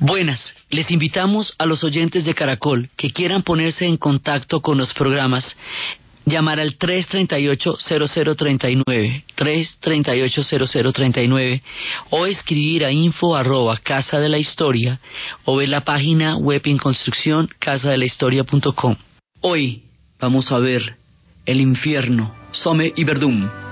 Buenas, les invitamos a los oyentes de Caracol que quieran ponerse en contacto con los programas, llamar al 338-0039, 338-0039 o escribir a info arroba casa de la historia o ver la página web en construcción casadelahistoria.com. Hoy vamos a ver el infierno, Some y Verdum.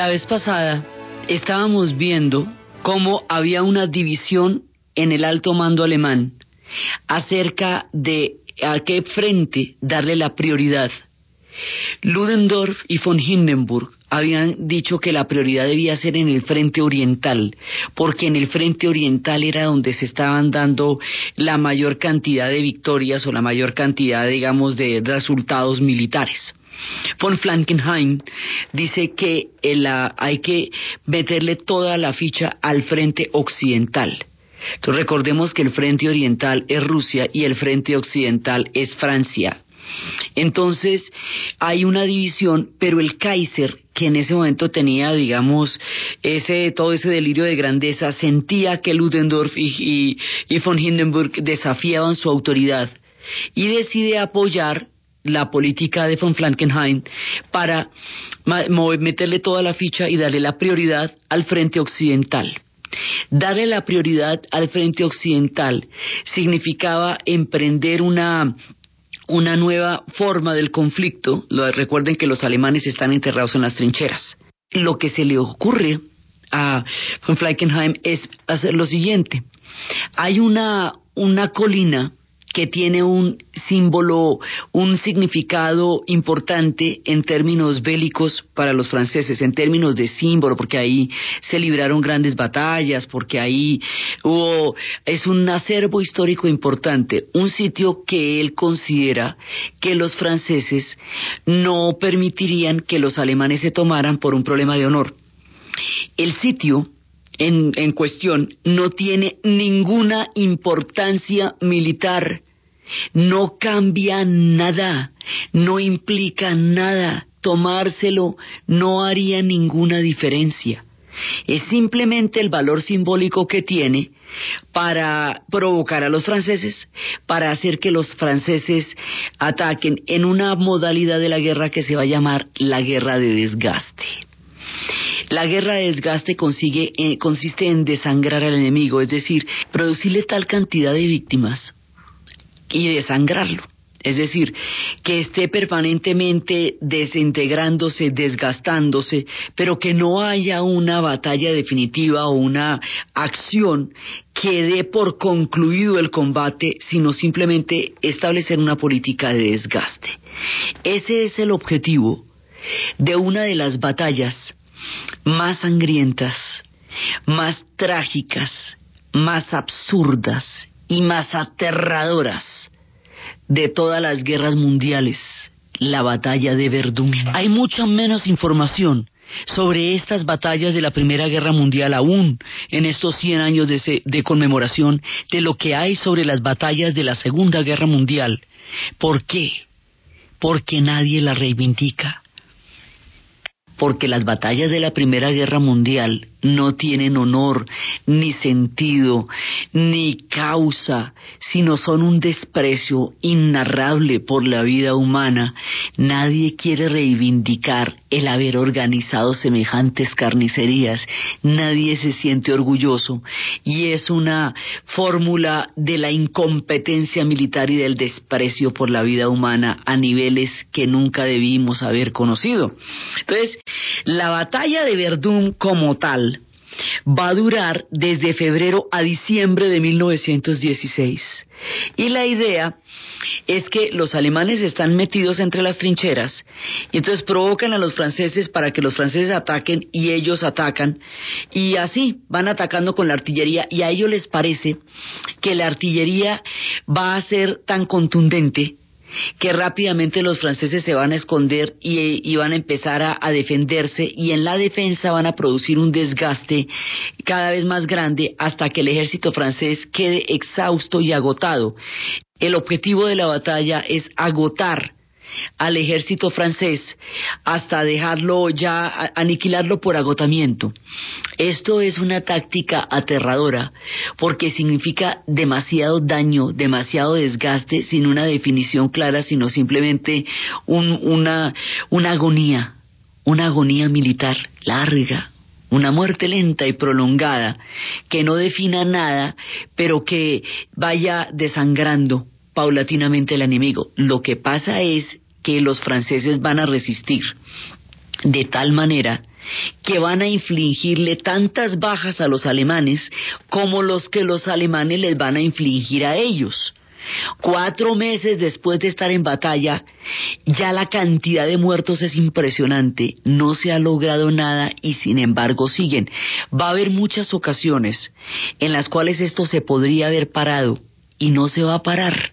La vez pasada estábamos viendo cómo había una división en el alto mando alemán acerca de a qué frente darle la prioridad. Ludendorff y von Hindenburg habían dicho que la prioridad debía ser en el frente oriental, porque en el frente oriental era donde se estaban dando la mayor cantidad de victorias o la mayor cantidad, digamos, de resultados militares. Von Flankenheim dice que hay que meterle toda la ficha al frente occidental. Recordemos que el frente oriental es Rusia y el frente occidental es Francia. Entonces hay una división, pero el Kaiser, que en ese momento tenía, digamos, ese todo ese delirio de grandeza, sentía que Ludendorff y von Hindenburg desafiaban su autoridad y decide apoyar la política de von Flankenheim para meterle toda la ficha y darle la prioridad al frente occidental. Darle la prioridad al frente occidental significaba emprender una una nueva forma del conflicto. Recuerden que los alemanes están enterrados en las trincheras. Lo que se le ocurre a von Flankenheim es hacer lo siguiente. Hay una, una colina que tiene un símbolo, un significado importante en términos bélicos para los franceses, en términos de símbolo, porque ahí se libraron grandes batallas, porque ahí hubo, es un acervo histórico importante, un sitio que él considera que los franceses no permitirían que los alemanes se tomaran por un problema de honor. El sitio en, en cuestión no tiene ninguna importancia militar, no cambia nada, no implica nada, tomárselo no haría ninguna diferencia. Es simplemente el valor simbólico que tiene para provocar a los franceses, para hacer que los franceses ataquen en una modalidad de la guerra que se va a llamar la guerra de desgaste. La guerra de desgaste consigue, eh, consiste en desangrar al enemigo, es decir, producirle tal cantidad de víctimas y desangrarlo. Es decir, que esté permanentemente desintegrándose, desgastándose, pero que no haya una batalla definitiva o una acción que dé por concluido el combate, sino simplemente establecer una política de desgaste. Ese es el objetivo de una de las batallas más sangrientas, más trágicas, más absurdas y más aterradoras de todas las guerras mundiales, la batalla de Verdún. Hay mucha menos información sobre estas batallas de la Primera Guerra Mundial aún en estos 100 años de, de, conmemoración de lo que hay sobre las batallas de la Segunda Guerra Mundial. ¿Por qué? Porque nadie las reivindica porque las batallas de la Primera Guerra Mundial no tienen honor, ni sentido, ni causa, sino son un desprecio innarrable por la vida humana. Nadie quiere reivindicar el haber organizado semejantes carnicerías, nadie se siente orgulloso y es una fórmula de la incompetencia militar y del desprecio por la vida humana a niveles que nunca debimos haber conocido. Entonces, la batalla de Verdún como tal va a durar desde febrero a diciembre de 1916. Y la idea es que los alemanes están metidos entre las trincheras y entonces provocan a los franceses para que los franceses ataquen y ellos atacan y así van atacando con la artillería y a ellos les parece que la artillería va a ser tan contundente que rápidamente los franceses se van a esconder y, van a empezar a, defenderse y en la defensa van a producir un desgaste cada vez más grande hasta que el ejército francés quede exhausto y agotado. El objetivo de la batalla es agotar al ejército francés hasta dejarlo ya, aniquilarlo por agotamiento. Esto es una táctica aterradora porque significa demasiado daño, demasiado desgaste sin una definición clara, sino simplemente una, una agonía, una agonía militar larga, una muerte lenta y prolongada, que no defina nada, pero que vaya desangrando paulatinamente el enemigo. Lo que pasa es que los franceses van a resistir de tal manera que van a infligirle tantas bajas a los alemanes como los que los alemanes les van a infligir a ellos. Cuatro meses después de estar en batalla, ya la cantidad de muertos es impresionante, no se ha logrado nada y sin embargo siguen. Va a haber muchas ocasiones en las cuales esto se podría haber parado y no se va a parar.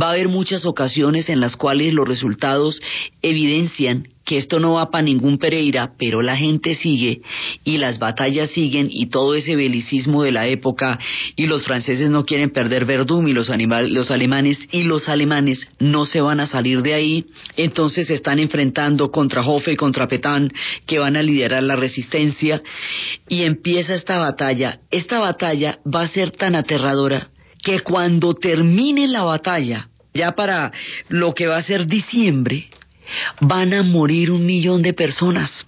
Va a haber muchas ocasiones en las cuales los resultados evidencian que esto no va para ningún Pereira, pero la gente sigue y las batallas siguen y todo ese belicismo de la época y los franceses no quieren perder Verdún y los, los alemanes y los alemanes no se van a salir de ahí, entonces se están enfrentando contra Hofe y contra Petán que van a liderar la resistencia y empieza esta batalla. Esta batalla va a ser tan aterradora que cuando termine la batalla, ya para lo que va a ser diciembre, van a morir un millón de personas.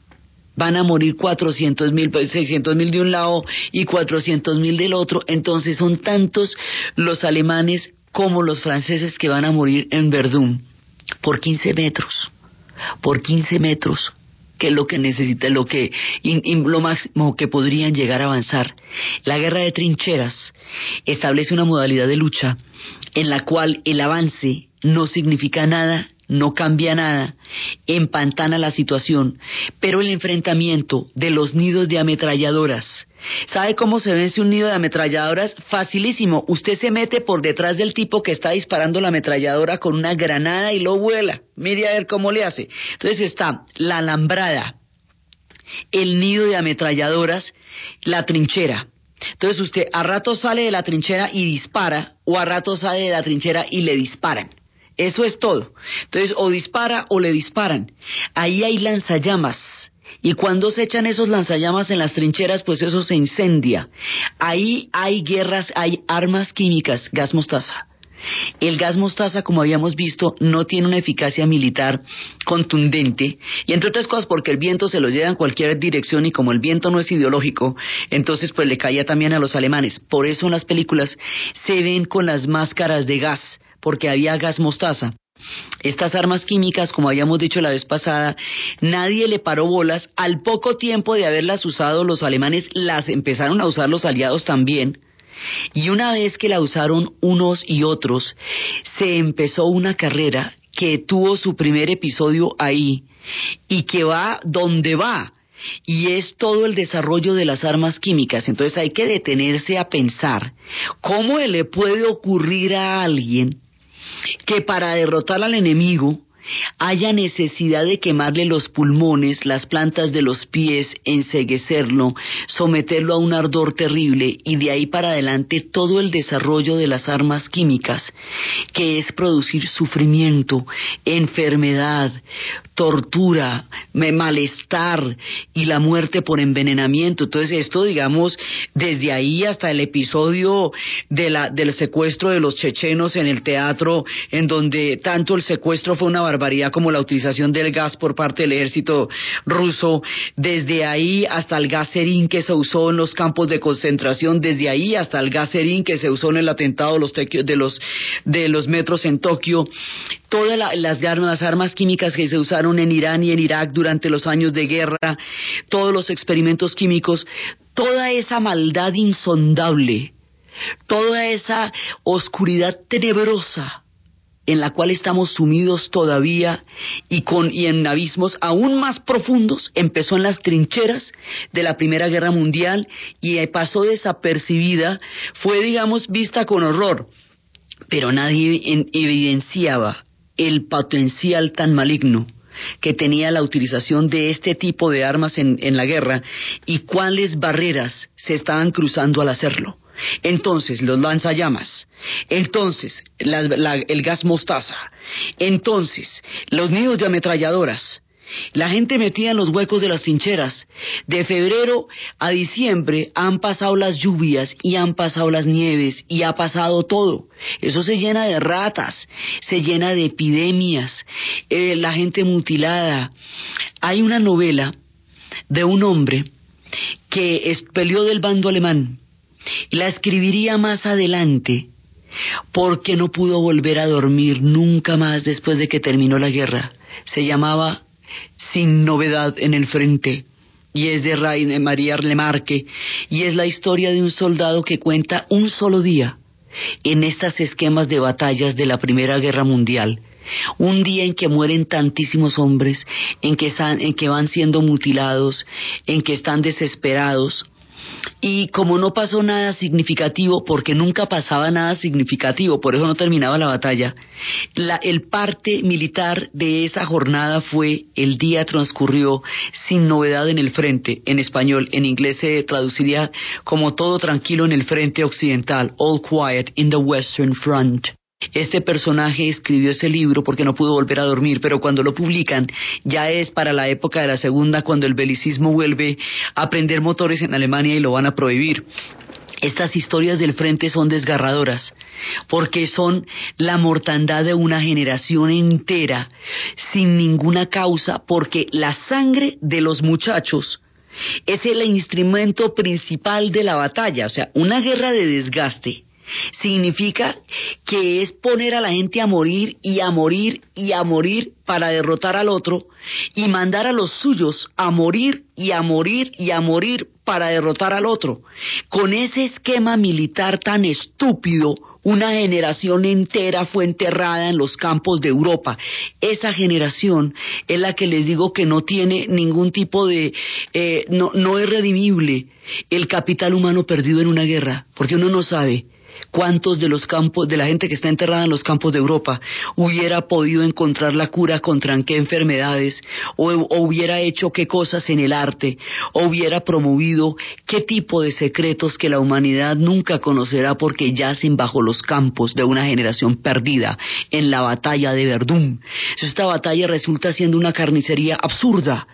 Van a morir 400 mil, 600 mil de un lado y 400 mil del otro. Entonces son tantos los alemanes como los franceses que van a morir en Verdún por 15 metros. Por 15 metros que lo que necesita, lo que lo máximo que podrían llegar a avanzar. La guerra de trincheras establece una modalidad de lucha en la cual el avance no significa nada no cambia nada, empantana la situación, pero el enfrentamiento de los nidos de ametralladoras. ¿Sabe cómo se vence un nido de ametralladoras? Facilísimo. Usted se mete por detrás del tipo que está disparando la ametralladora con una granada y lo vuela. Mire a ver cómo le hace. Entonces está la alambrada, el nido de ametralladoras, la trinchera. Entonces usted a rato sale de la trinchera y dispara, o a rato sale de la trinchera y le disparan. Eso es todo. Entonces, o dispara o le disparan. Ahí hay lanzallamas. Y cuando se echan esos lanzallamas en las trincheras, pues eso se incendia. Ahí hay guerras, hay armas químicas, gas mostaza. El gas mostaza, como habíamos visto, no tiene una eficacia militar contundente, y entre otras cosas porque el viento se lo lleva en cualquier dirección y como el viento no es ideológico, entonces pues le caía también a los alemanes. Por eso en las películas se ven con las máscaras de gas, porque había gas mostaza. Estas armas químicas, como habíamos dicho la vez pasada, nadie le paró bolas. Al poco tiempo de haberlas usado los alemanes, las empezaron a usar los aliados también. Y una vez que la usaron unos y otros, se empezó una carrera que tuvo su primer episodio ahí y que va donde va. Y es todo el desarrollo de las armas químicas. Entonces hay que detenerse a pensar cómo le puede ocurrir a alguien que para derrotar al enemigo haya necesidad de quemarle los pulmones, las plantas de los pies, enseguecerlo, someterlo a un ardor terrible y de ahí para adelante todo el desarrollo de las armas químicas, que es producir sufrimiento, enfermedad, tortura, malestar y la muerte por envenenamiento. Entonces esto, digamos, desde ahí hasta el episodio de la, del secuestro de los chechenos en el teatro, en donde tanto el secuestro fue una barbaridad como la utilización del gas por parte del ejército ruso, desde ahí hasta el gaserín que se usó en los campos de concentración, desde ahí hasta el gaserín que se usó en el atentado de los, de los, de los metros en Tokio, todas las armas químicas que se usaron en Irán y en Irak durante los años de guerra, todos los experimentos químicos, toda esa maldad insondable, toda esa oscuridad tenebrosa en la cual estamos sumidos todavía y, con, y en abismos aún más profundos, empezó en las trincheras de la Primera Guerra Mundial y pasó desapercibida, fue, digamos, vista con horror, pero nadie evidenciaba el potencial tan maligno que tenía la utilización de este tipo de armas en, la guerra y cuáles barreras se estaban cruzando al hacerlo. Entonces, los lanzallamas, entonces, el gas mostaza, entonces, los nidos de ametralladoras, la gente metía en los huecos de las trincheras. De febrero a diciembre han pasado las lluvias y han pasado las nieves y ha pasado todo. Eso se llena de ratas, se llena de epidemias, eh, la gente mutilada. Hay una novela de un hombre que peleó del bando alemán y la escribiría más adelante porque no pudo volver a dormir nunca más después de que terminó la guerra. Se llamaba sin novedad en el frente y es de Raine María Lemarque y es la historia de un soldado que cuenta un solo día en estas esquemas de batallas de la Primera Guerra Mundial. Un día en que mueren tantísimos hombres, en que, en que van siendo mutilados, en que están desesperados, y como no pasó nada significativo, porque nunca pasaba nada significativo, por eso no terminaba la batalla, el parte militar de esa jornada fue el día transcurrió sin novedad en el frente, en español, en inglés se traduciría como todo tranquilo en el frente occidental, all quiet in the western front. Este personaje escribió ese libro porque no pudo volver a dormir, pero cuando lo publican ya es para la época de la segunda, cuando el belicismo vuelve a prender motores en Alemania y lo van a prohibir. Estas historias del frente son desgarradoras, porque son la mortandad de una generación entera, sin ninguna causa, porque la sangre de los muchachos es el instrumento principal de la batalla, o sea, una guerra de desgaste Significa que es poner a la gente a morir y a morir y a morir para derrotar al otro y mandar a los suyos a morir y a morir y a morir para derrotar al otro. Con ese esquema militar tan estúpido, una generación entera fue enterrada en los campos de Europa. Esa generación es la que les digo que no tiene ningún tipo de... Eh, no, no es redimible el capital humano perdido en una guerra, porque uno no sabe ¿Cuántos de los campos, de la gente que está enterrada en los campos de Europa, hubiera podido encontrar la cura contra qué enfermedades, o, hubiera hecho qué cosas en el arte, o hubiera promovido qué tipo de secretos que la humanidad nunca conocerá porque yacen bajo los campos de una generación perdida en la batalla de Verdún? Esta batalla resulta siendo una carnicería absurda.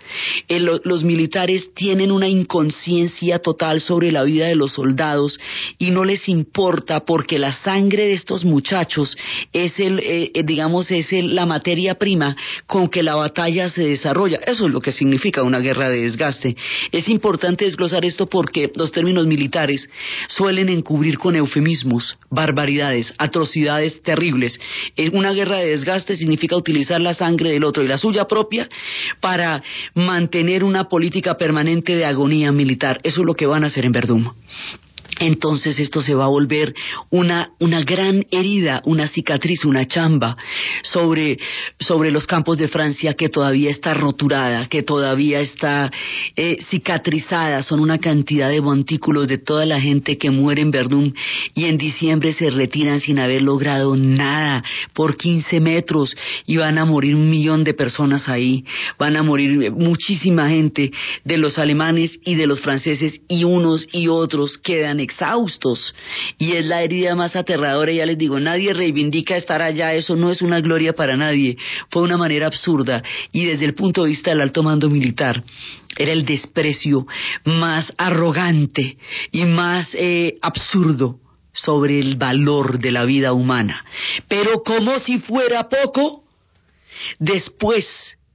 los militares tienen una inconsciencia total sobre la vida de los soldados y no les importa porque la sangre de estos muchachos es el, eh, eh, digamos, es la materia prima con que la batalla se desarrolla. Eso es lo que significa una guerra de desgaste. Es importante desglosar esto porque los términos militares suelen encubrir con eufemismos, barbaridades, atrocidades terribles. Una guerra de desgaste significa utilizar la sangre del otro y la suya propia para mantener una política permanente de agonía militar. Eso es lo que van a hacer en Verdún. Entonces esto se va a volver una, una gran herida, una cicatriz, una chamba sobre, sobre los campos de Francia que todavía está roturada, que todavía está eh, cicatrizada. Son una cantidad de montículos de toda la gente que muere en Verdún y en diciembre se retiran sin haber logrado nada por 15 metros y van a morir un millón de personas ahí. Van a morir muchísima gente de los alemanes y de los franceses y unos y otros quedan exhaustos y es la herida más aterradora. Ya les digo, nadie reivindica estar allá, eso no es una gloria para nadie. Fue una manera absurda y desde el punto de vista del alto mando militar era el desprecio más arrogante y más eh, absurdo sobre el valor de la vida humana. Pero como si fuera poco, después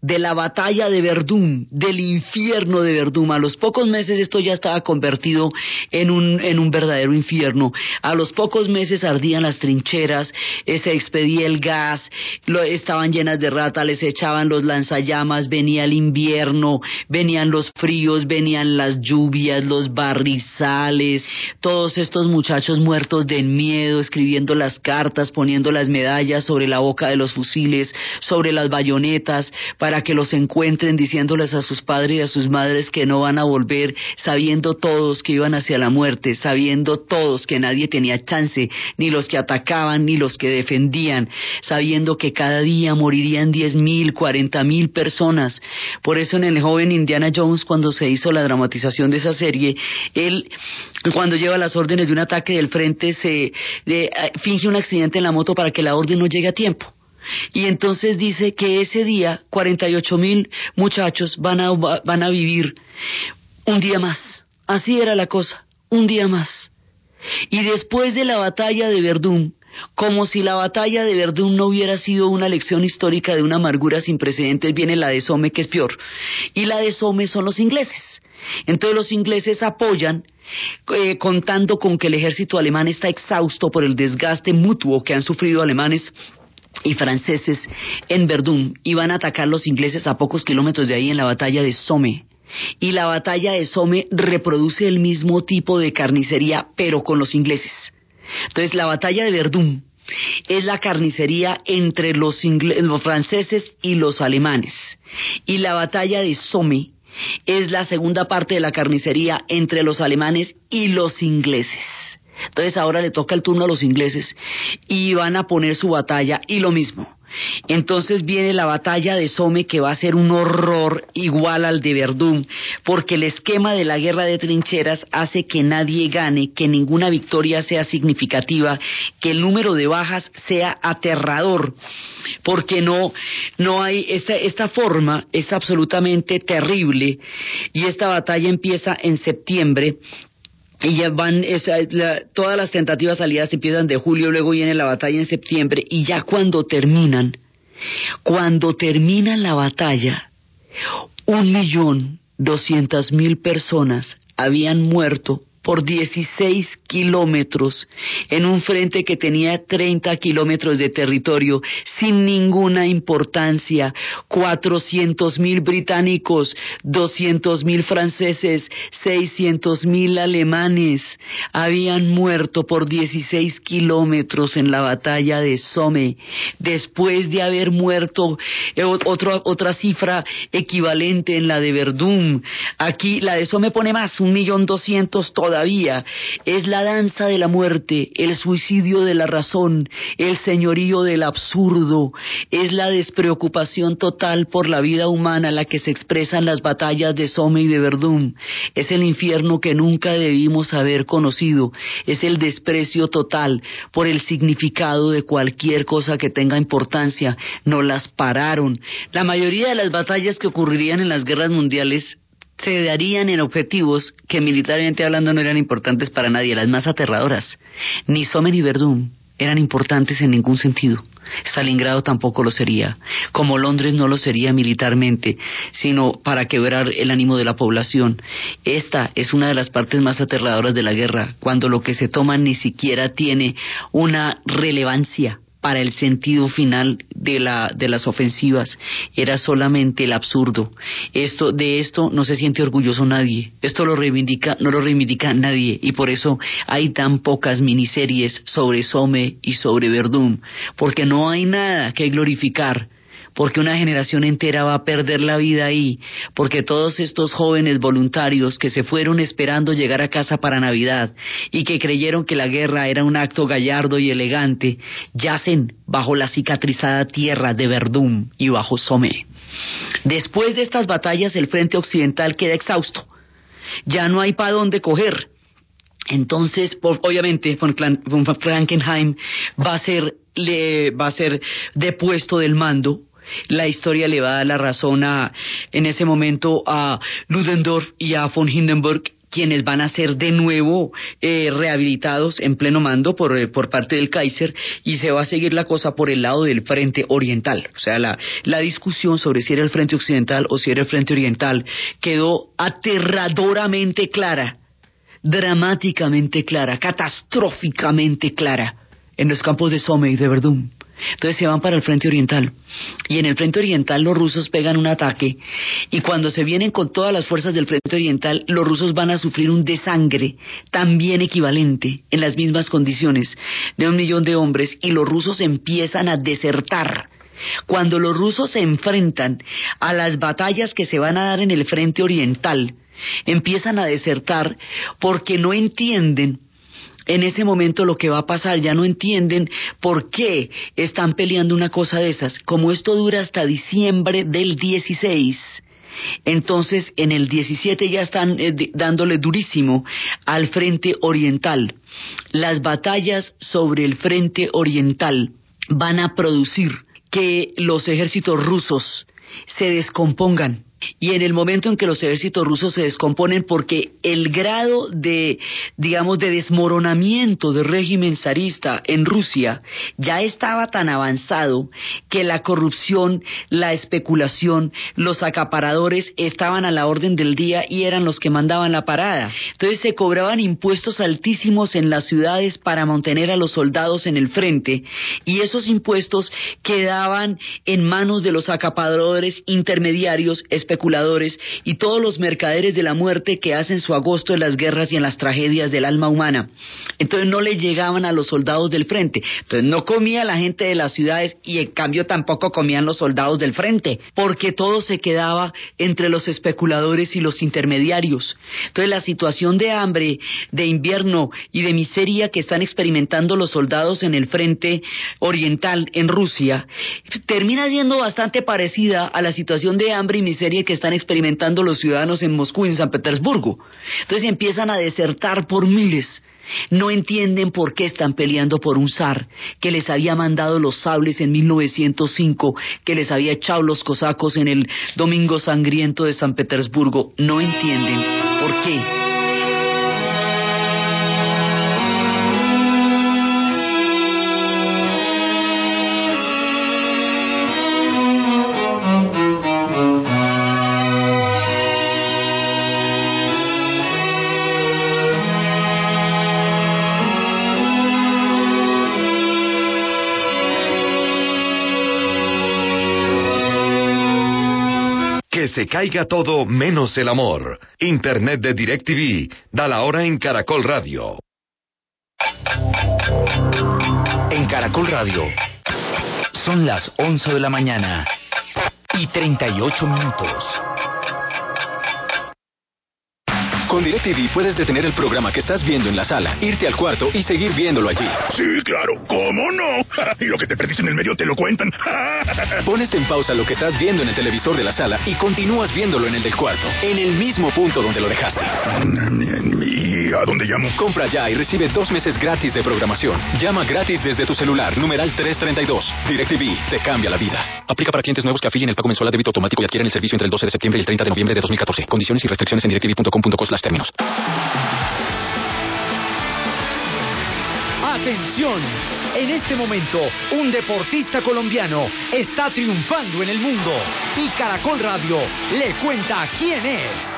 de la batalla de Verdún, del infierno de Verdún. A los pocos meses esto ya estaba convertido en un, en un verdadero infierno. A los pocos meses ardían las trincheras, eh, se expedía el gas, lo, estaban llenas de rata, les echaban los lanzallamas, venía el invierno, venían los fríos, venían las lluvias, los barrizales, todos estos muchachos muertos de miedo, escribiendo las cartas, poniendo las medallas sobre la boca de los fusiles, sobre las bayonetas, que los encuentren diciéndoles a sus padres y a sus madres que no van a volver, sabiendo todos que iban hacia la muerte, sabiendo todos que nadie tenía chance, ni los que atacaban, ni los que defendían, sabiendo que cada día morirían diez mil, cuarenta mil personas. Por eso en el joven Indiana Jones, cuando se hizo la dramatización de esa serie, él, cuando lleva las órdenes de un ataque del frente, se eh, finge un accidente en la moto para que la orden no llegue a tiempo. Y entonces dice que ese día 48 mil muchachos van a, van a vivir un día más. Así era la cosa, un día más. Y después de la batalla de Verdún, como si la batalla de Verdún no hubiera sido una lección histórica de una amargura sin precedentes, viene la de Somme, que es peor. Y la de Somme son los ingleses. Entonces los ingleses apoyan eh, contando con que el ejército alemán está exhausto por el desgaste mutuo que han sufrido alemanes y franceses en Verdún iban a atacar los ingleses a pocos kilómetros de ahí en la batalla de Somme. Y la batalla de Somme reproduce el mismo tipo de carnicería, pero con los ingleses. Entonces, la batalla de Verdún es la carnicería entre los, los franceses y los alemanes. Y la batalla de Somme es la segunda parte de la carnicería entre los alemanes y los ingleses. Entonces ahora le toca el turno a los ingleses y van a poner su batalla y lo mismo. Entonces viene la batalla de Somme que va a ser un horror igual al de Verdún, porque el esquema de la guerra de trincheras hace que nadie gane, que ninguna victoria sea significativa, que el número de bajas sea aterrador, porque no, no hay, esta, esta forma es absolutamente terrible y esta batalla empieza en septiembre y ya van, todas las tentativas salidas empiezan de julio, luego viene la batalla en septiembre, y ya cuando terminan, cuando termina la batalla, un millón doscientas mil personas habían muerto por 16 kilómetros en un frente que tenía 30 kilómetros de territorio sin ninguna importancia. 400 mil británicos, 200 mil franceses, 600 mil alemanes habían muerto por 16 kilómetros en la batalla de Somme después de haber muerto eh, otra cifra equivalente en la de Verdún. Aquí la de Somme pone más, un millón doscientos todavía. Es la danza de la muerte, el suicidio de la razón, el señorío del absurdo, es la despreocupación total por la vida humana la que se expresa en las batallas de Somme y de Verdún. Es el infierno que nunca debimos haber conocido, es el desprecio total por el significado de cualquier cosa que tenga importancia. No las pararon. La mayoría de las batallas que ocurrirían en las guerras mundiales se darían en objetivos que militarmente hablando no eran importantes para nadie, las más aterradoras. Ni Somme ni Verdún eran importantes en ningún sentido. Stalingrado tampoco lo sería, como Londres no lo sería militarmente, sino para quebrar el ánimo de la población. Esta es una de las partes más aterradoras de la guerra, cuando lo que se toma ni siquiera tiene una relevancia para el sentido final de, la, de las ofensivas era solamente el absurdo. Esto, de esto no se siente orgulloso nadie. Esto lo reivindica, no lo reivindica nadie. Y por eso hay tan pocas miniseries sobre Somme y sobre Verdún. Porque no hay nada que glorificar porque una generación entera va a perder la vida ahí, porque todos estos jóvenes voluntarios que se fueron esperando llegar a casa para Navidad y que creyeron que la guerra era un acto gallardo y elegante, yacen bajo la cicatrizada tierra de Verdún y bajo Somme. Después de estas batallas el frente occidental queda exhausto. Ya no hay para dónde coger. Entonces, obviamente, von, Frankenheim va a ser le va a ser depuesto del mando la historia le va a dar la razón a, en ese momento a Ludendorff y a von Hindenburg quienes van a ser de nuevo eh, rehabilitados en pleno mando por, eh, por parte del Kaiser y se va a seguir la cosa por el lado del frente oriental. O sea, la, la discusión sobre si era el frente occidental o si era el frente oriental quedó aterradoramente clara, dramáticamente clara, catastróficamente clara en los campos de Somme y de Verdún. Entonces se van para el frente oriental. Y en el frente oriental los rusos pegan un ataque. Y cuando se vienen con todas las fuerzas del frente oriental, los rusos van a sufrir un desangre también equivalente, en las mismas condiciones, de un millón de hombres. Y los rusos empiezan a desertar. Cuando los rusos se enfrentan a las batallas que se van a dar en el frente oriental, empiezan a desertar porque no entienden en ese momento lo que va a pasar, ya no entienden por qué están peleando una cosa de esas. Como esto dura hasta diciembre del 16, entonces en el 17 ya están eh, dándole durísimo al frente oriental. Las batallas sobre el frente oriental van a producir que los ejércitos rusos se descompongan y en el momento en que los ejércitos rusos se descomponen porque el grado de, digamos, de desmoronamiento del régimen zarista en Rusia ya estaba tan avanzado que la corrupción, la especulación, los acaparadores estaban a la orden del día y eran los que mandaban la parada. Entonces se cobraban impuestos altísimos en las ciudades para mantener a los soldados en el frente y esos impuestos quedaban en manos de los acaparadores intermediarios, especuladores y todos los mercaderes de la muerte que hacen su agosto en las guerras y en las tragedias del alma humana. Entonces no le llegaban a los soldados del frente. Entonces no comía la gente de las ciudades y en cambio tampoco comían los soldados del frente, porque todo se quedaba entre los especuladores y los intermediarios. Entonces la situación de hambre, de invierno y de miseria que están experimentando los soldados en el frente oriental en Rusia termina siendo bastante parecida a la situación de hambre y miseria que están experimentando los ciudadanos en Moscú y en San Petersburgo. Entonces empiezan a desertar por miles. No entienden por qué están peleando por un zar que les había mandado los sables en 1905, que les había echado los cosacos en el Domingo Sangriento de San Petersburgo. No entienden por qué caiga todo menos el amor. Internet de DirecTV. Da la hora en Caracol Radio. En Caracol Radio. Son las 11 de la mañana y 38 minutos. Con DirecTV puedes detener el programa que estás viendo en la sala, irte al cuarto y seguir viéndolo allí. Sí, claro, ¿cómo no? y lo que te perdiste en el medio te lo cuentan. Pones en pausa lo que estás viendo en el televisor de la sala y continúas viéndolo en el del cuarto, en el mismo punto donde lo dejaste. ¿Y a dónde llamo? Compra ya y recibe dos meses gratis de programación. Llama gratis desde tu celular, numeral 332. DirecTV te cambia la vida. Aplica para clientes nuevos que afilien el pago mensual a débito automático y adquieren el servicio entre el 12 de septiembre y el 30 de noviembre de 2014. Condiciones y restricciones en directv.com.co términos. Atención, en este momento un deportista colombiano está triunfando en el mundo y Caracol Radio le cuenta quién es.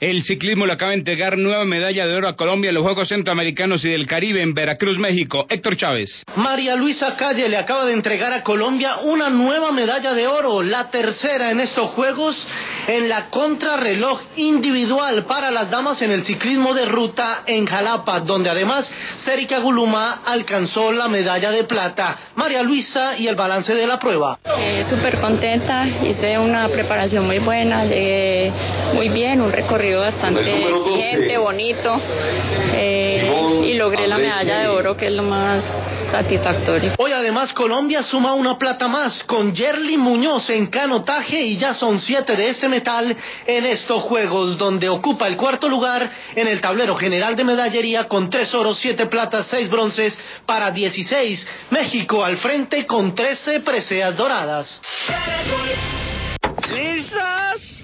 El ciclismo le acaba de entregar nueva medalla de oro a Colombia en los Juegos Centroamericanos y del Caribe en Veracruz, México. Héctor Chávez. María Luisa Calle le acaba de entregar a Colombia una nueva medalla de oro, la tercera en estos Juegos en la contrarreloj individual para las damas en el ciclismo de ruta en Jalapa, donde además Serika Guluma alcanzó la medalla de plata. María Luisa y el balance de la prueba. Eh, Súper contenta, hice una preparación muy buena, llegué muy bien, un recorrido bastante exigente, bonito eh, y logré la medalla de oro que es lo más satisfactorio. Hoy además Colombia suma una plata más con Yerly Muñoz en canotaje y ya son siete de este metal en estos Juegos donde ocupa el cuarto lugar en el tablero general de medallería con tres oros, siete platas, seis bronces para 16. México al frente con 13 preseas doradas. ¿Listos?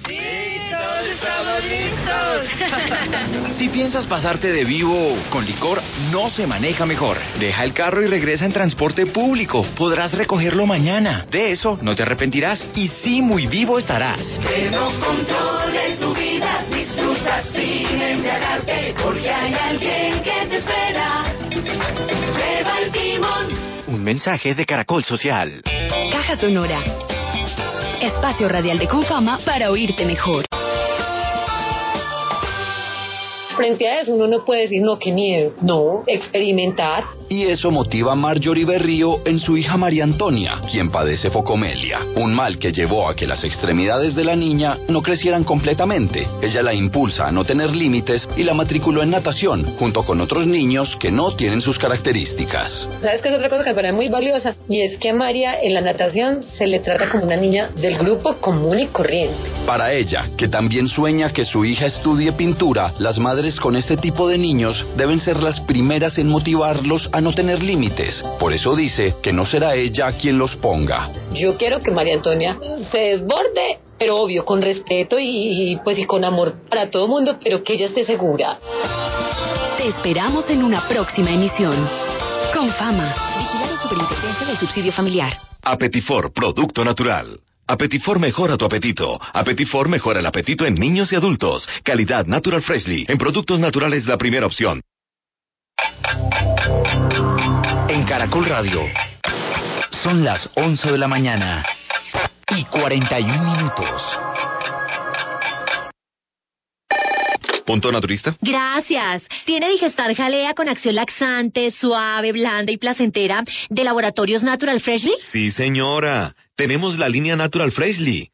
estamos listos. si piensas pasarte de vivo con licor, no se maneja mejor. Deja el carro y regresa en transporte público. Podrás recogerlo mañana. De eso no te arrepentirás y sí muy vivo estarás. Que no controle tu vida, disfruta sin embriagarte, porque hay alguien que te espera. Lleva el timón. Un mensaje de Caracol Social. Caja Sonora. Espacio radial de Confama para oírte mejor. Frente a eso uno no puede decir, no, qué miedo. No, experimentar. Y eso motiva a Marjorie Berrío en su hija María Antonia, quien padece focomelia, un mal que llevó a que las extremidades de la niña no crecieran completamente. Ella la impulsa a no tener límites y la matriculó en natación, junto con otros niños que no tienen sus características. ¿Sabes qué es otra cosa que me parece muy valiosa? Y es que a María en la natación se le trata como una niña del grupo común y corriente. Para ella, que también sueña que su hija estudie pintura, las madres con este tipo de niños deben ser las primeras en motivarlos a no tener límites. Por eso dice que no será ella quien los ponga. Yo quiero que María Antonia se desborde, pero obvio, con respeto y, pues y con amor para todo el mundo, pero que ella esté segura. Te esperamos en una próxima emisión. Con fama. Vigilado Superintendencia del Subsidio Familiar. Apetifor, producto natural. Apetifor mejora tu apetito. Apetifor mejora el apetito en niños y adultos. Calidad Natural Freshly. En productos naturales la primera opción. En Caracol Radio. Son las 11 de la mañana y 41 minutos. ¿Punto naturista? Gracias. ¿Tiene Digestar Jalea con acción laxante, suave, blanda y placentera de Laboratorios Natural Freshly? Sí, señora. Tenemos la línea Natural Freshly.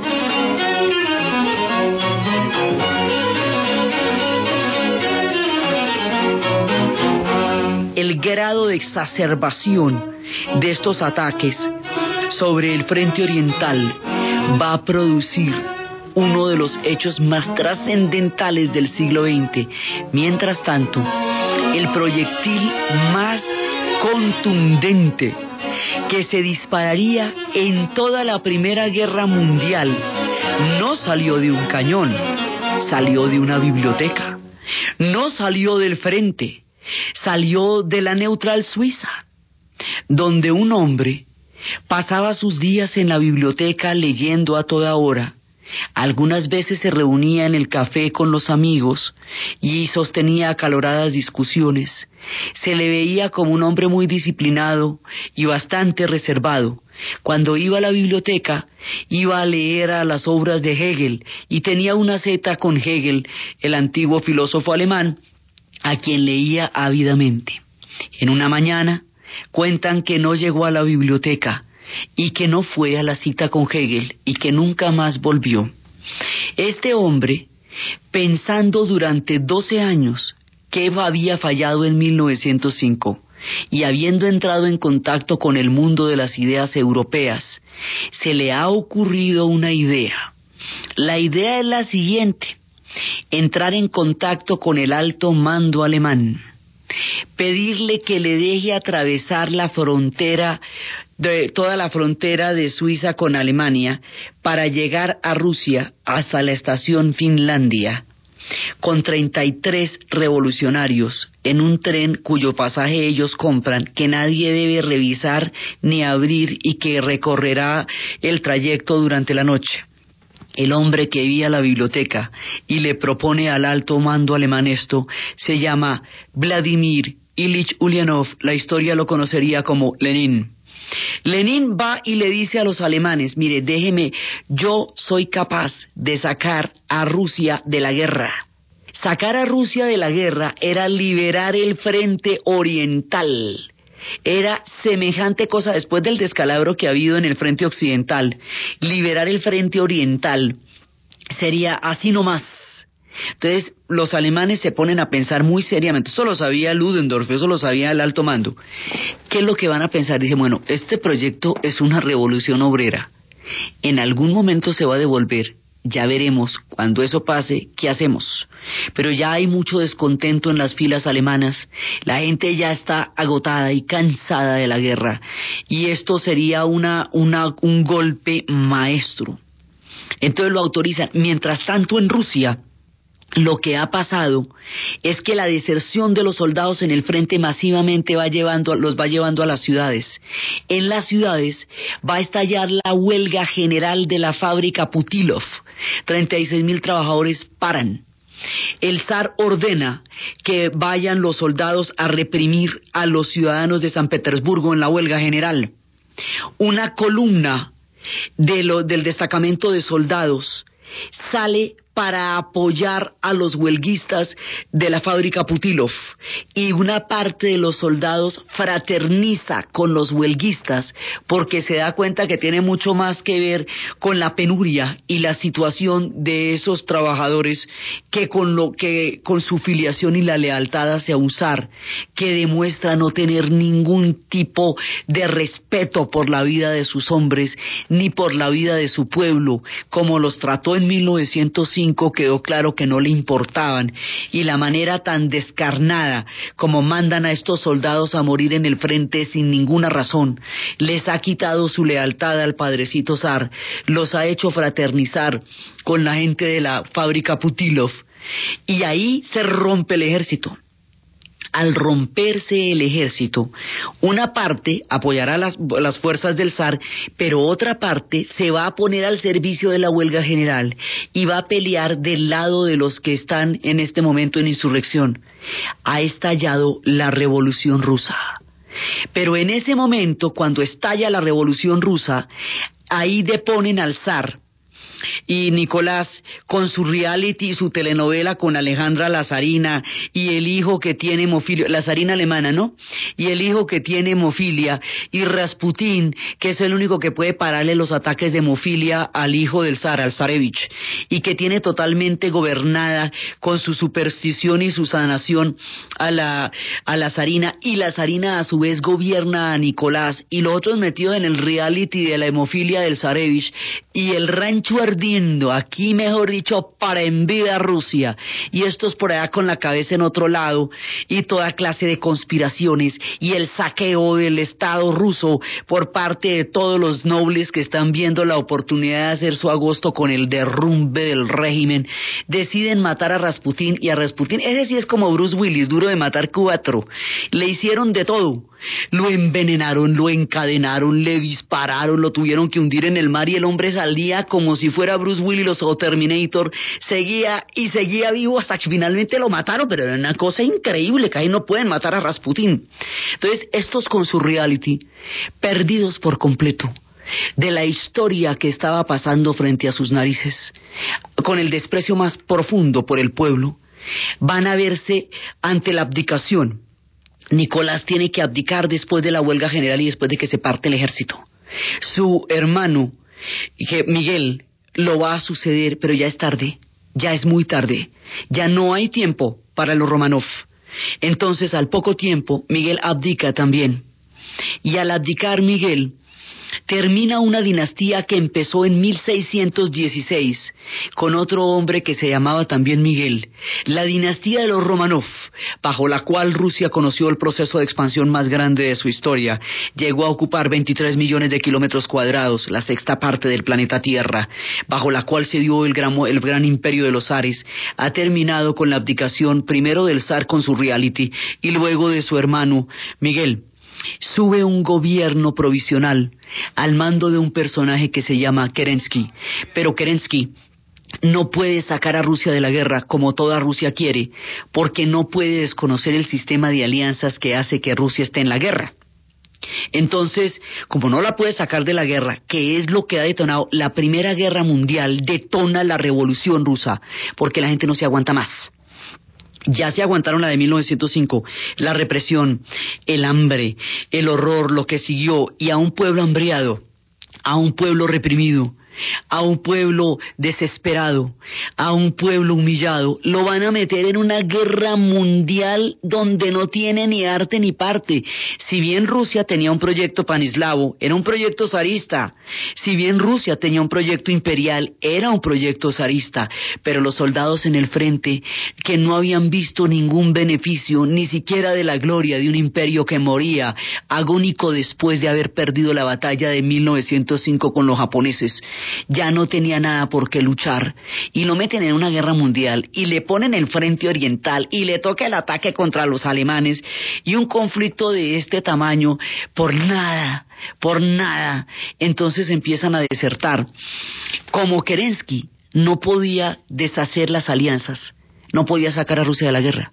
El grado de exacerbación de estos ataques sobre el frente oriental va a producir uno de los hechos más trascendentales del siglo XX. Mientras tanto, el proyectil más contundente que se dispararía en toda la Primera Guerra Mundial no salió de un cañón, salió de una biblioteca, no salió del frente, salió de la neutral Suiza, donde un hombre pasaba sus días en la biblioteca leyendo a toda hora. Algunas veces se reunía en el café con los amigos y sostenía acaloradas discusiones. Se le veía como un hombre muy disciplinado y bastante reservado. Cuando iba a la biblioteca, iba a leer a las obras de Hegel y tenía una ceta con Hegel, el antiguo filósofo alemán, a quien leía ávidamente. En una mañana cuentan que no llegó a la biblioteca y que no fue a la cita con Hegel y que nunca más volvió. Este hombre, pensando durante doce años que había fallado en 1905 y habiendo entrado en contacto con el mundo de las ideas europeas, se le ha ocurrido una idea. La idea es la siguiente entrar en contacto con el alto mando alemán, pedirle que le deje atravesar la frontera de toda la frontera de Suiza con Alemania para llegar a Rusia hasta la estación Finlandia con 33 revolucionarios en un tren cuyo pasaje ellos compran, que nadie debe revisar ni abrir y que recorrerá el trayecto durante la noche. El hombre que vía la biblioteca y le propone al alto mando alemán esto se llama Vladimir Ilich Ulyanov. La historia lo conocería como Lenin. Lenin va y le dice a los alemanes, mire, déjeme, yo soy capaz de sacar a Rusia de la guerra. Sacar a Rusia de la guerra era liberar el frente oriental. Era semejante cosa después del descalabro que ha habido en el frente occidental. Liberar el frente oriental sería así nomás. Entonces los alemanes se ponen a pensar muy seriamente, eso lo sabía Ludendorff, eso lo sabía el alto mando. ¿Qué es lo que van a pensar? Dicen, bueno, este proyecto es una revolución obrera. En algún momento se va a devolver ya veremos cuando eso pase qué hacemos. Pero ya hay mucho descontento en las filas alemanas. La gente ya está agotada y cansada de la guerra. Y esto sería una, una, un golpe maestro. Entonces lo autorizan. Mientras tanto en Rusia, lo que ha pasado es que la deserción de los soldados en el frente masivamente va llevando, los va llevando a las ciudades. En las ciudades va a estallar la huelga general de la fábrica Putilov. 36 mil trabajadores paran. El zar ordena que vayan los soldados a reprimir a los ciudadanos de San Petersburgo en la huelga general. Una columna del destacamento de soldados sale para apoyar a los huelguistas de la fábrica Putilov. Y una parte de los soldados fraterniza con los huelguistas porque se da cuenta que tiene mucho más que ver con la penuria y la situación de esos trabajadores que con lo que con su filiación y la lealtad hacia un zar que demuestra no tener ningún tipo de respeto por la vida de sus hombres ni por la vida de su pueblo como los trató en 1905 quedó claro que no le importaban y la manera tan descarnada como mandan a estos soldados a morir en el frente sin ninguna razón. Les ha quitado su lealtad al padrecito zar, los ha hecho fraternizar con la gente de la fábrica Putilov. Y ahí se rompe el ejército al romperse el ejército, una parte apoyará las, las, fuerzas del zar, pero otra parte se va a poner al servicio de la huelga general y va a pelear del lado de los que están en este momento en insurrección. Ha estallado la revolución rusa. Pero en ese momento, cuando estalla la revolución rusa, ahí deponen al zar y Nicolás con su reality, su telenovela con Alejandra Lazarina y el hijo que tiene hemofilia, Lazarina alemana, ¿no? Y el hijo que tiene hemofilia y Rasputín, que es el único que puede pararle los ataques de hemofilia al hijo del zar, al zarevich, y que tiene totalmente gobernada con su superstición y su sanación a la, a zarina y la zarina a su vez gobierna a Nicolás y los otros metidos en el reality de la hemofilia del zarevich y el rancho aquí mejor dicho, para envidia a Rusia, y estos por allá con la cabeza en otro lado, y toda clase de conspiraciones, y el saqueo del Estado ruso por parte de todos los nobles que están viendo la oportunidad de hacer su agosto con el derrumbe del régimen, deciden matar a Rasputín y a Rasputín, ese sí es como Bruce Willis, duro de matar cuatro, le hicieron de todo, lo envenenaron, lo encadenaron, le dispararon, lo tuvieron que hundir en el mar y el hombre salía como si fuera Bruce Willis o Terminator, seguía y seguía vivo hasta que finalmente lo mataron, pero era una cosa increíble que ahí no pueden matar a Rasputin. Entonces, estos con su reality, perdidos por completo de la historia que estaba pasando frente a sus narices, con el desprecio más profundo por el pueblo, van a verse ante la abdicación Nicolás tiene que abdicar después de la huelga general y después de que se parte el ejército. Su hermano, Miguel, lo va a suceder, pero ya es tarde, ya es muy tarde, ya no hay tiempo para los Romanov. Entonces, al poco tiempo, Miguel abdica también. Y al abdicar Miguel, termina una dinastía que empezó en 1616 con otro hombre que se llamaba también Miguel, la dinastía de los Romanov, bajo la cual Rusia conoció el proceso de expansión más grande de su historia. Llegó a ocupar 23 millones de kilómetros cuadrados, la sexta parte del planeta Tierra, bajo la cual se dio el gran, el gran imperio de los zares. Ha terminado con la abdicación primero del zar con su reality y luego de su hermano Miguel sube un gobierno provisional al mando de un personaje que se llama Kerensky. Pero Kerensky no puede sacar a Rusia de la guerra como toda Rusia quiere, porque no puede desconocer el sistema de alianzas que hace que Rusia esté en la guerra. Entonces, como no la puede sacar de la guerra, que es lo que ha detonado la Primera Guerra Mundial, detona la revolución rusa, porque la gente no se aguanta más. Ya se aguantaron la de 1905, la represión, el hambre, el horror, lo que siguió, y a un pueblo hambriado, a un pueblo reprimido, a un pueblo desesperado, a un pueblo humillado, lo van a meter en una guerra mundial donde no tiene ni arte ni parte. Si bien Rusia tenía un proyecto panislavo, era un proyecto zarista. Si bien Rusia tenía un proyecto imperial, era un proyecto zarista. Pero los soldados en el frente, que no habían visto ningún beneficio, ni siquiera de la gloria de un imperio que moría, agónico después de haber perdido la batalla de 1905 con los japoneses, ya no tenía nada por qué luchar y lo meten en una guerra mundial y le ponen el frente oriental y le toca el ataque contra los alemanes y un conflicto de este tamaño por nada, por nada. Entonces empiezan a desertar. Como Kerensky no podía deshacer las alianzas, no podía sacar a Rusia de la guerra.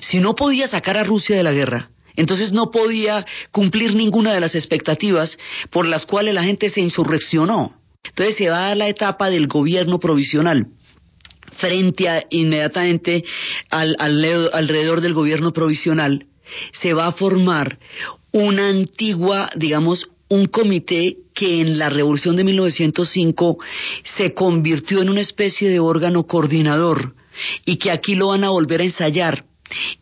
Si no podía sacar a Rusia de la guerra, entonces no podía cumplir ninguna de las expectativas por las cuales la gente se insurreccionó. Entonces se va a dar la etapa del gobierno provisional frente a inmediatamente al, alrededor del gobierno provisional se va a formar una antigua, digamos, un comité que en la revolución de 1905 se convirtió en una especie de órgano coordinador y que aquí lo van a volver a ensayar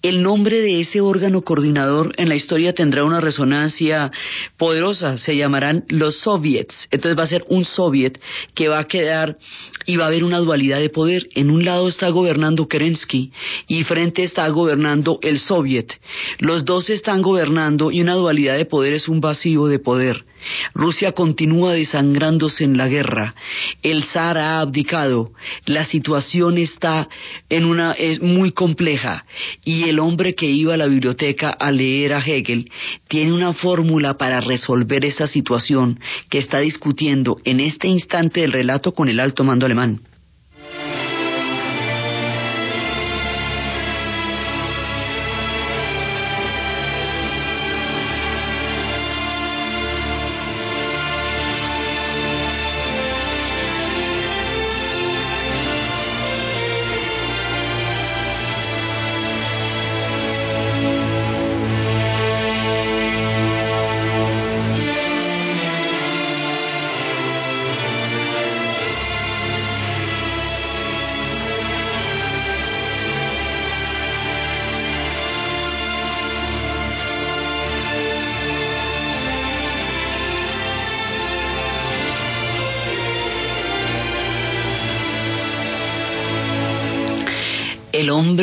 el nombre de ese órgano coordinador en la historia tendrá una resonancia poderosa, se llamarán los soviets. Entonces va a ser un soviet que va a quedar y va a haber una dualidad de poder. En un lado está gobernando Kerensky y frente está gobernando el soviet. Los dos están gobernando y una dualidad de poder es un vacío de poder. Rusia continúa desangrándose en la guerra. El zar ha abdicado. La situación está en una es muy compleja y el hombre que iba a la biblioteca a leer a Hegel tiene una fórmula para resolver esta situación que está discutiendo en este instante del relato con el alto mando alemán.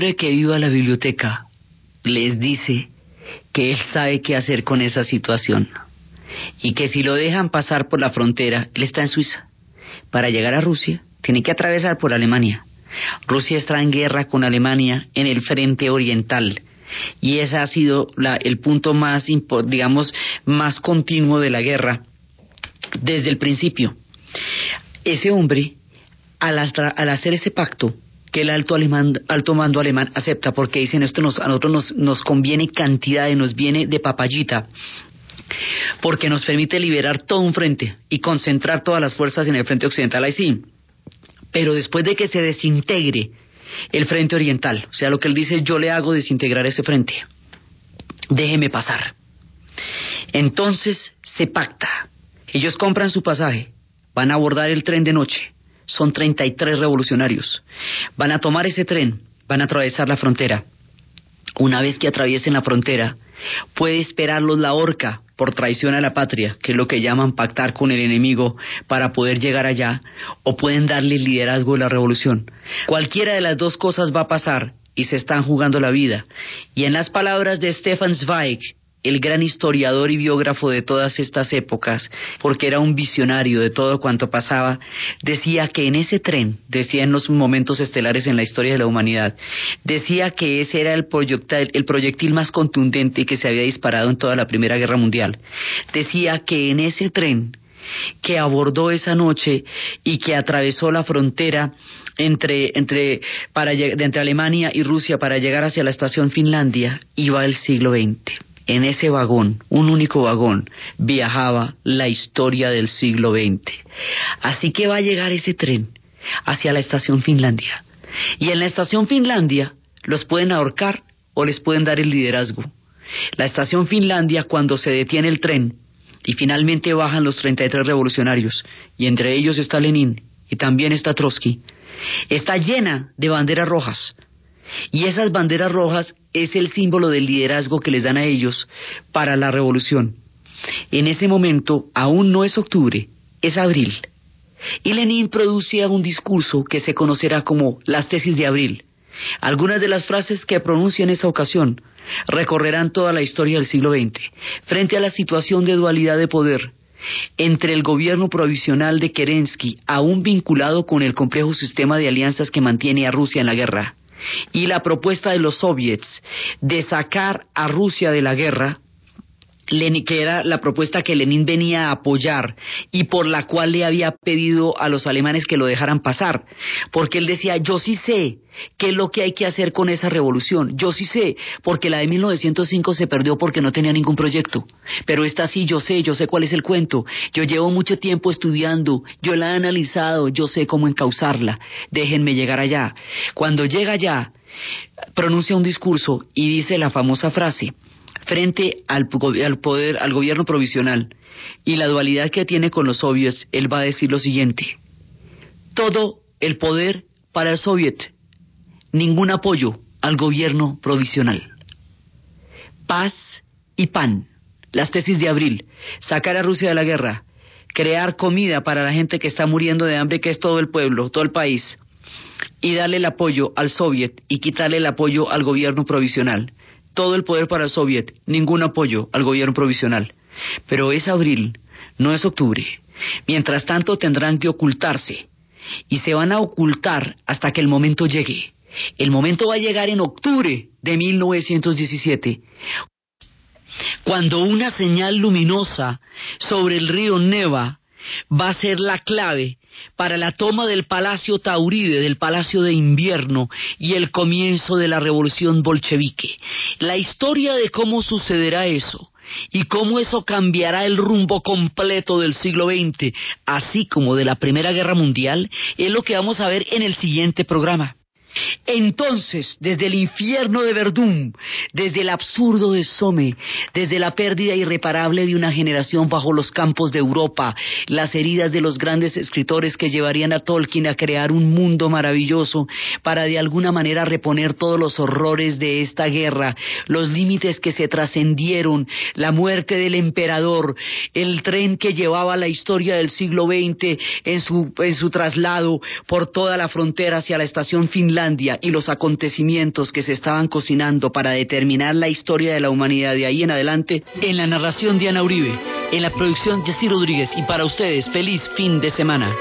Hombre que iba a la biblioteca les dice que él sabe qué hacer con esa situación y que si lo dejan pasar por la frontera, él está en Suiza. Para llegar a Rusia, tiene que atravesar por Alemania. Rusia está en guerra con Alemania en el frente oriental y ese ha sido el punto más, digamos, más continuo de la guerra desde el principio. Ese hombre, al hacer ese pacto, que el alto, alemán, alto mando alemán acepta porque dicen esto a nosotros nos, nos conviene cantidad y nos viene de papayita porque nos permite liberar todo un frente y concentrar todas las fuerzas en el frente occidental, ahí sí. Pero después de que se desintegre el frente oriental, o sea, lo que él dice, yo le hago desintegrar ese frente, déjeme pasar. Entonces se pacta, ellos compran su pasaje, van a abordar el tren de noche, son 33 revolucionarios. Van a tomar ese tren, van a atravesar la frontera. Una vez que atraviesen la frontera, Puede esperarlos la horca por traición a la patria, que es lo que llaman pactar con el enemigo para poder llegar allá, o pueden darle liderazgo a la revolución. Cualquiera de las dos cosas va a pasar y se están jugando la vida. Y en las palabras de Stefan Zweig, el gran historiador y biógrafo de todas estas épocas, porque era un visionario de todo cuanto pasaba, decía que en ese tren, decía en los momentos estelares en la historia de la humanidad, decía que ese era el proyectil, el proyectil más contundente que se había disparado en toda la Primera Guerra Mundial. Decía que en ese tren que abordó esa noche y que atravesó la frontera entre, entre, para, entre Alemania y Rusia para llegar hacia la estación Finlandia, iba el siglo XX. En ese vagón, un único vagón, viajaba la historia del siglo XX. Así que va a llegar ese tren hacia la estación Finlandia. Y en la estación Finlandia los pueden ahorcar o les pueden dar el liderazgo. La estación Finlandia, cuando se detiene el tren y finalmente bajan los 33 revolucionarios, y entre ellos está Lenin y también está Trotsky, está llena de banderas rojas, y esas banderas rojas es el símbolo del liderazgo que les dan a ellos para la revolución. En ese momento aún no es octubre, es abril. Y Lenin producía un discurso que se conocerá como las tesis de abril. Algunas de las frases que pronuncia en esa ocasión recorrerán toda la historia del siglo XX, frente a la situación de dualidad de poder entre el gobierno provisional de Kerensky, aún vinculado con el complejo sistema de alianzas que mantiene a Rusia en la guerra, y la propuesta de los soviets de sacar a Rusia de la guerra, que era la propuesta que Lenin venía a apoyar y por la cual le había pedido a los alemanes que lo dejaran pasar, porque él decía, yo sí sé qué es lo que hay que hacer con esa revolución, yo sí sé, porque la de 1905 se perdió porque no tenía ningún proyecto, pero esta sí yo sé, yo sé cuál es el cuento, yo llevo mucho tiempo estudiando, yo la he analizado, yo sé cómo encauzarla, déjenme llegar allá. Cuando llega allá, pronuncia un discurso y dice la famosa frase, frente al, poder, al gobierno provisional y la dualidad que tiene con los soviets, él va a decir lo siguiente, todo el poder para el soviet, ningún apoyo al gobierno provisional. Paz y pan, las tesis de abril, sacar a Rusia de la guerra, crear comida para la gente que está muriendo de hambre, que es todo el pueblo, todo el país, y darle el apoyo al soviet y quitarle el apoyo al gobierno provisional todo el poder para el soviet, ningún apoyo al gobierno provisional. Pero es abril, no es octubre. Mientras tanto tendrán que ocultarse y se van a ocultar hasta que el momento llegue. El momento va a llegar en octubre de 1917, cuando una señal luminosa sobre el río Neva va a ser la clave para la toma del Palacio Tauride, del Palacio de Invierno y el comienzo de la revolución bolchevique. La historia de cómo sucederá eso y cómo eso cambiará el rumbo completo del siglo XX, así como de la Primera Guerra Mundial, es lo que vamos a ver en el siguiente programa. Entonces, desde el infierno de Verdún, desde el absurdo de Somme, desde la pérdida irreparable de una generación bajo los campos de Europa, las heridas de los grandes escritores que llevarían a Tolkien a crear un mundo maravilloso para de alguna manera reponer todos los horrores de esta guerra, los límites que se trascendieron, la muerte del emperador, el tren que llevaba la historia del siglo XX en su, traslado por toda la frontera hacia la estación Y los acontecimientos que se estaban cocinando para determinar la historia de la humanidad de ahí en adelante, en la narración Diana Uribe, en la producción Jessy Rodríguez y para ustedes, feliz fin de semana.